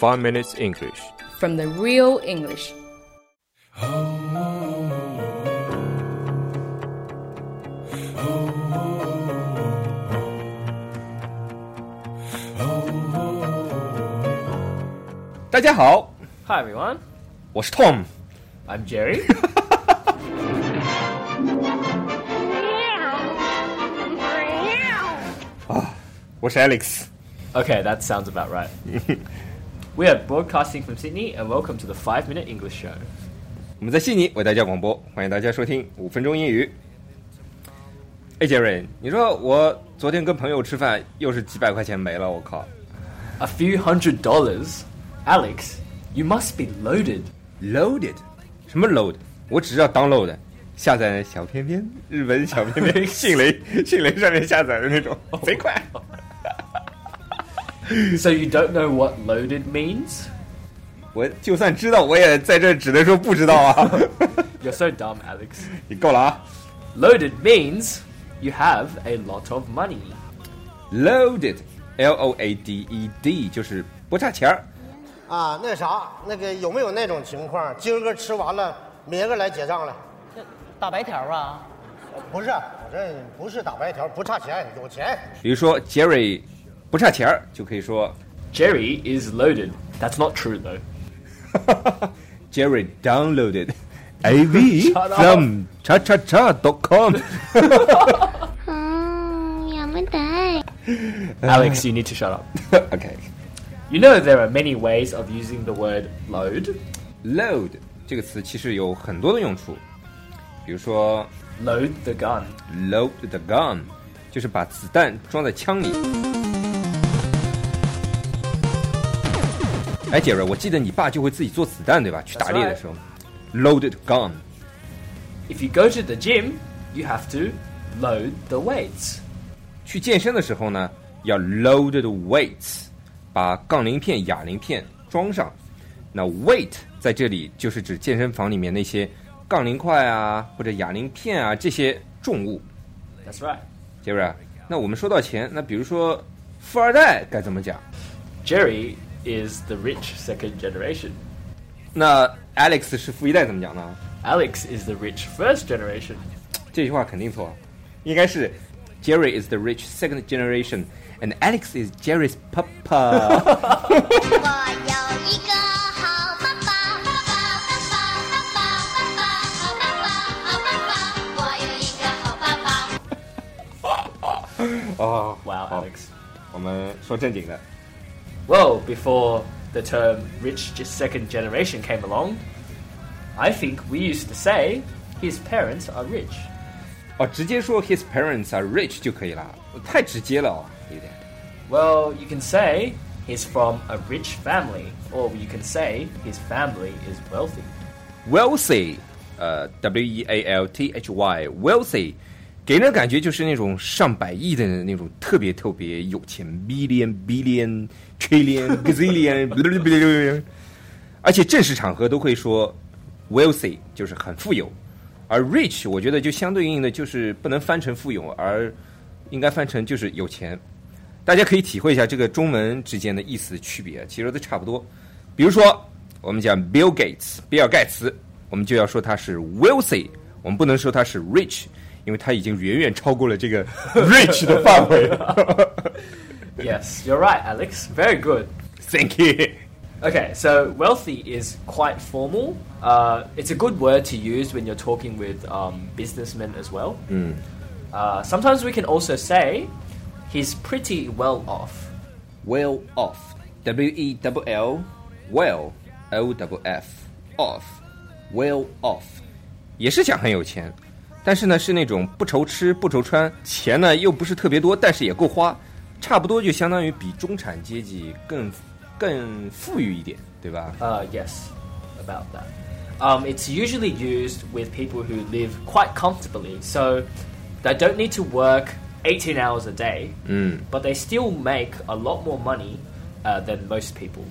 Five Minutes English. from the real English. Hi everyone, 我是 Tom。 I'm Jerry. Ah, 我是 Alex。 okay, that sounds about right. we are broadcasting from Sydney and welcome to the 5 Minute English Show. 我们在悉尼为大家广播，欢迎大家收听五分钟英语。哎，杰瑞，你说我昨天跟朋友吃饭，又是几百块钱没了，我靠 A few hundred dollars? Alex, you must be loaded. ！Loaded，什么 load？我只知道 download，下载小片片，日本小片片，迅雷迅雷上面下载的那种，贼快。 So you don't know what loaded means? 我就算知道，我也在这只能说不知道啊。 You're so dumb, Alex. 你够了啊 Loaded means you have a lot of money. ！Loaded，L O A D E D，就是不差钱儿。啊，那啥，那个有没有那种情况？今儿个吃完了，明儿个来结账来？大白条啊，不是，我这不是打白条，不差钱，有钱。比如说 Jerry 不差钱儿，就可以说 Jerry is loaded. That's not true though. Jerry downloaded AV Shut up. from cha cha cha dot com。嗯，やめたい。 Alex, you need to shut up. OK，load、 You know there are many ways of using the word load. 这个词其实有很多的用处，比如说 Load the gun. load the gun，就是把子弹装在枪里。 哎，杰瑞，我记得你爸就会自己做子弹，对吧？去打猎的时候，loaded gun。If you go to the gym, you have to load the weights. 去健身的时候呢，要 loaded weights，把杠铃片、哑铃片装上。那 weight 在这里就是指健身房里面那些杠铃块啊，或者哑铃片啊这些重物。That's right. 杰瑞啊，那我们说到钱，那比如说富二代该怎么讲？Jerry is the rich second generation. 那 Alex 是富一代怎么讲呢？Alex is the rich first generation. Jerry is the rich second generation and Alex is Jerry's papa. 我有一个好爸爸，爸爸爸爸爸爸爸好爸爸好爸爸，我有一个好爸爸。哦，Wow, Well, before the term rich just second generation came along, I think we used to say his parents are rich. 哦，直接说 his parents are rich 就可以了，太直接了哦，有点。 Well, you can say he's from a rich family, or you can say his family is wealthy. wealthy，呃，W E A L T H Y，wealthy， 给人感觉就是那种上百亿的那种特别特别有钱，billion billion trillion gazillion，而且正式场合都会说 wealthy，就是很富有，而 rich 我觉得就相对应的就是不能翻成富有，而应该翻成就是有钱。大家可以体会一下这个中文之间的意思区别，其实都差不多。比如说，我们讲 Bill Gates，比尔盖茨，我们就要说他是 wealthy，我们不能说他是 rich，因为他已经远远超过了这个 rich 的范围了。 Yes, you're right, Alex. Very good. Thank you。 Okay, so wealthy is quite formal. Uh, it's a good word to use when you're talking with um, businessmen as well. Uh, sometimes we can also say he's pretty well off. Well off, W E W L, well, O W F, off, well off，也是讲很有钱， 但是呢是那种不愁吃不愁穿，钱呢又不是特别多，但是也够花，差不多就相当于比中产阶级更更富裕一点，对吧？ Uh, yes, about that. Um, it's usually used with people who live quite comfortably, so they don't need to work 18 hours a day, but they still make a lot more money uh, than most people.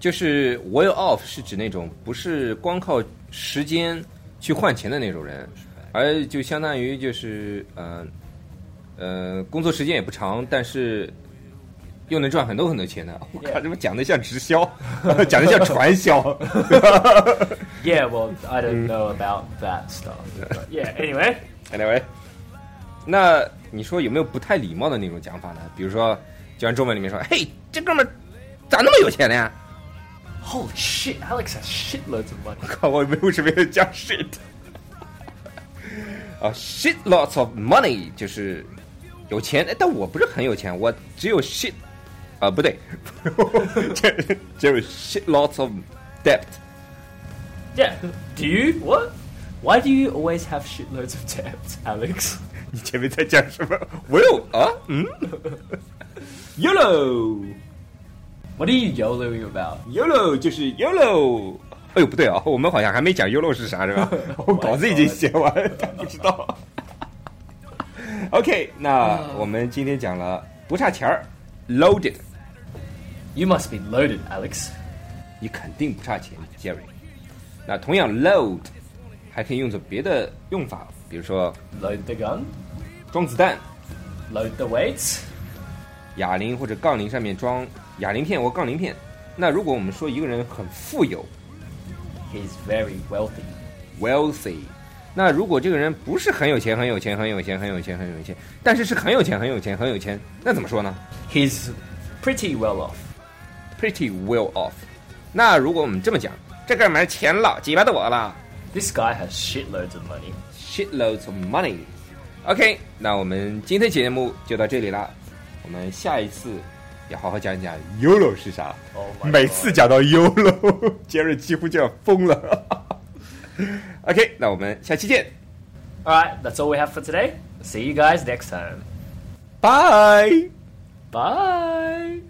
就是 well off 是指那种不是光靠时间去换钱的那种人， 而就相当于就是嗯呃，工作时间也不长，但是又能赚很多很多钱的。我靠，怎么讲的像直销，讲的像传销？Yeah, well, I don't know about that stuff. Yeah, anyway, anyway，那你说有没有不太礼貌的那种讲法呢？比如说，就像中文里面说，嘿，这哥们咋那么有钱呢？Holy shit, Alex has shitloads of money. 我靠，我为什么要加 shit？啊，shit lots of money 就是有钱，哎但我不是很有钱，我只有 shit 啊，不对，这只有 shit lots of debt。 Yeah. Do you? What? Why do you always have shitloads of debt, Alex? 你前面在讲什么？Will 啊，嗯，YOLO。 What are you YOLOing about? YOLO 就是 YOLO。 哎呦，不对啊，我们好像还没讲 YOLO 是啥，是吧？我稿子已经写完，但不知道。OK，那我们今天讲了不差钱儿，loaded，You must be loaded, Alex. 你肯定不差钱，Jerry。那同样 load 还可以用作别的用法，比如说 Load the gun. 装子弹，Load the weights. 哑铃或者杠铃上面装哑铃片或杠铃片。那如果我们说一个人很富有 He's very wealthy. ，wealthy，那如果这个人不是很有钱，很有钱，很有钱，很有钱，很有钱，但是是很有钱，很有钱，很有钱，那怎么说呢 He's pretty well off. ？Pretty well off。那如果我们这么讲，这哥们儿钱老鸡巴多了 This guy has shitloads of money. ，shitloads of money。OK，那我们今天节目就到这里啦。我们下一次 要好好讲一讲 YOLO 是啥。Oh 每次讲到 YOLO，杰瑞几乎就要疯了。OK，那我们下期见，All right, that's all we have for today. See you guys next time. Bye.。Bye.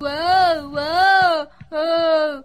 哇哦哇哦哦！